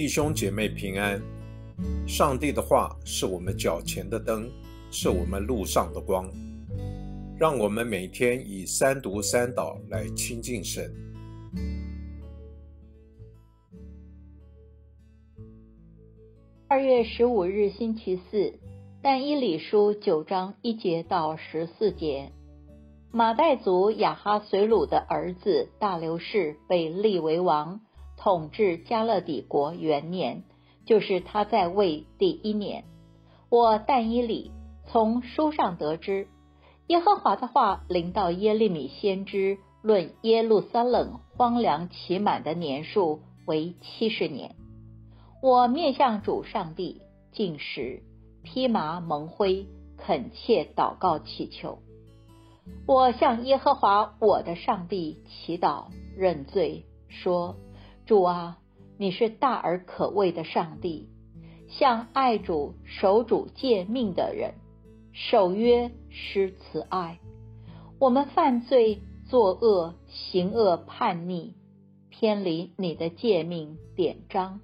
弟兄姐妹平安。上帝的话是我们脚前的灯，是我们路上的光。让我们每天以三读三祷来亲近神。二月十五日星期四，但以理书九章一节到十四节。马代族亚哈随鲁的儿子大流士被立为王，统治加勒底国元年，就是他在位第一年。我但以理从书上得知，耶和华的话临到耶利米先知，论耶路撒冷荒凉期满的年数为七十年。我面向主上帝进食，披麻蒙灰，恳切祷告祈求。我向耶和华我的上帝祈祷认罪，说：“主啊，你是大而可畏的上帝，向爱主守主诫命的人守约施慈爱。我们犯罪作恶行恶叛逆，偏离你的诫命典章，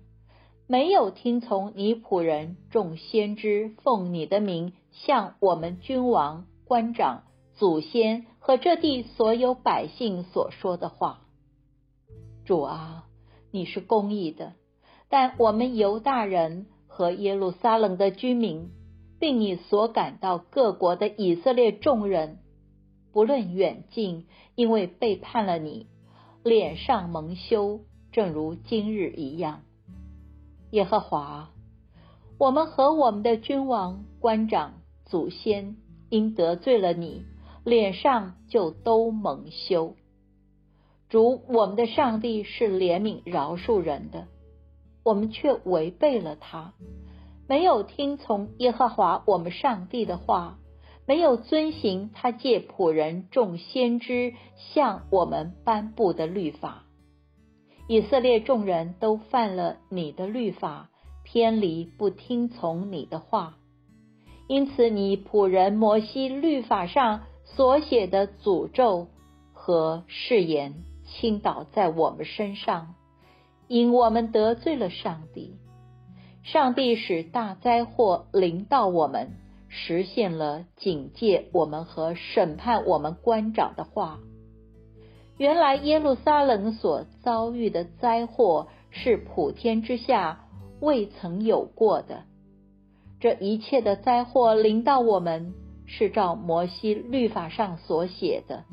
没有听从你仆人众先知奉你的名向我们君王官长。”祖先和这地所有百姓所说的话，主啊，你是公义的，但我们犹大人和耶路撒冷的居民，并你所感到各国的以色列众人，不论远近，因为背叛了你，脸上蒙羞，正如今日一样。耶和华，我们和我们的君王、官长、祖先，因得罪了你。脸上就都蒙羞。主，我们的上帝是怜悯饶恕人的，我们却违背了他，没有听从耶和华我们上帝的话，没有遵行他借仆人众先知向我们颁布的律法。以色列众人都犯了你的律法，偏离不听从你的话，因此你仆人摩西律法上。所写的诅咒和誓言倾倒在我们身上，因我们得罪了上帝。上帝使大灾祸临到我们，实现了警戒我们和审判我们官长的话。原来耶路撒冷所遭遇的灾祸是普天之下未曾有过的。这一切的灾祸临到我们。是照摩西律法上所写的，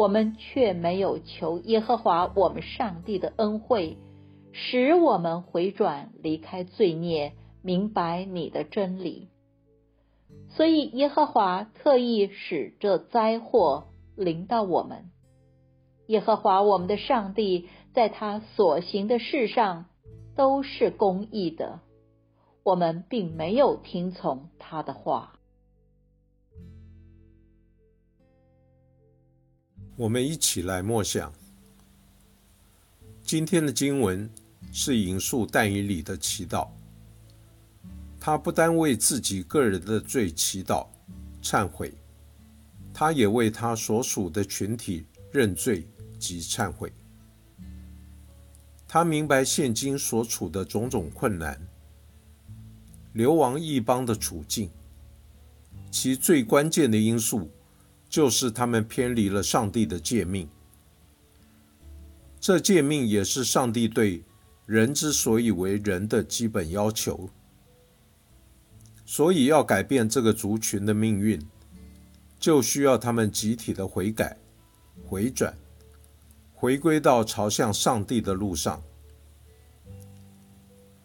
我们却没有求耶和华我们上帝的恩惠，使我们回转离开罪孽，明白你的真理。所以耶和华特意使这灾祸临到我们。耶和华我们的上帝在他所行的事上都是公义的，我们并没有听从他的话。我们一起来默想。今天的经文是引述但以理的祈祷。他不单为自己个人的罪祈祷、忏悔，他也为他所属的群体认罪及忏悔。他明白现今所处的种种困难，流亡异邦的处境，其最关键的因素。就是他们偏离了上帝的诫命，这诫命也是上帝对人之所以为人的基本要求。所以要改变这个族群的命运，就需要他们集体的悔改、回转、回归到朝向上帝的路上。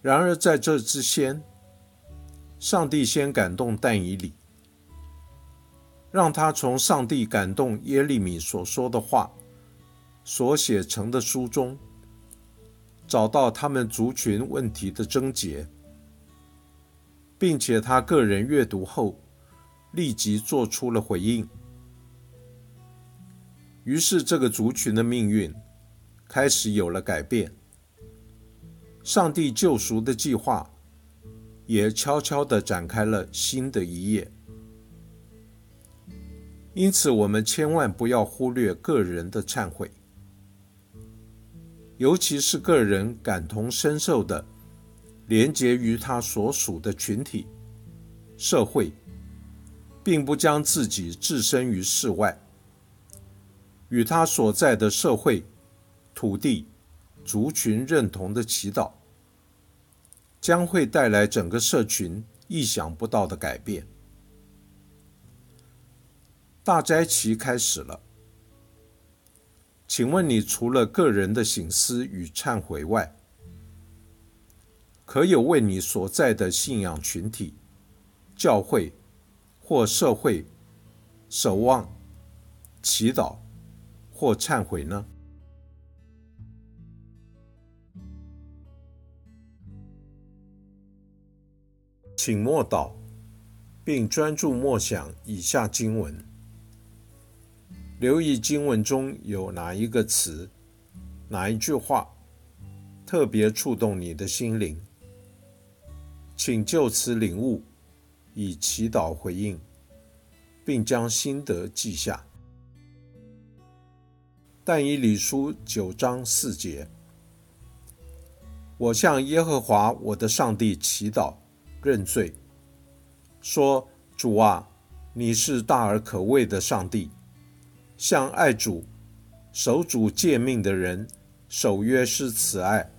然而在这之先，上帝先感动但以理。让他从上帝感动耶利米所说的话所写成的书中，找到他们族群问题的症结，并且他个人阅读后立即做出了回应。于是，这个族群的命运开始有了改变，上帝救赎的计划也悄悄地展开了新的一页。因此，我们千万不要忽略个人的忏悔。尤其是个人感同身受的，连结于他所属的群体、社会，并不将自己置身于世外，与他所在的社会、土地、族群认同的祈祷，将会带来整个社群意想不到的改变。大斋期开始了，请问你除了个人的醒思与忏悔外，可有为你所在的信仰群体、教会或社会守望、祈祷或忏悔呢？请默祷，并专注默想以下经文。留意经文中有哪一个词、哪一句话特别触动你的心灵，请就此领悟，以祈祷回应，并将心得记下。但以理书九章四节，我向耶和华我的上帝祈祷认罪，说：主啊，你是大而可畏的上帝。向爱主、守主诫命的人守约是慈爱，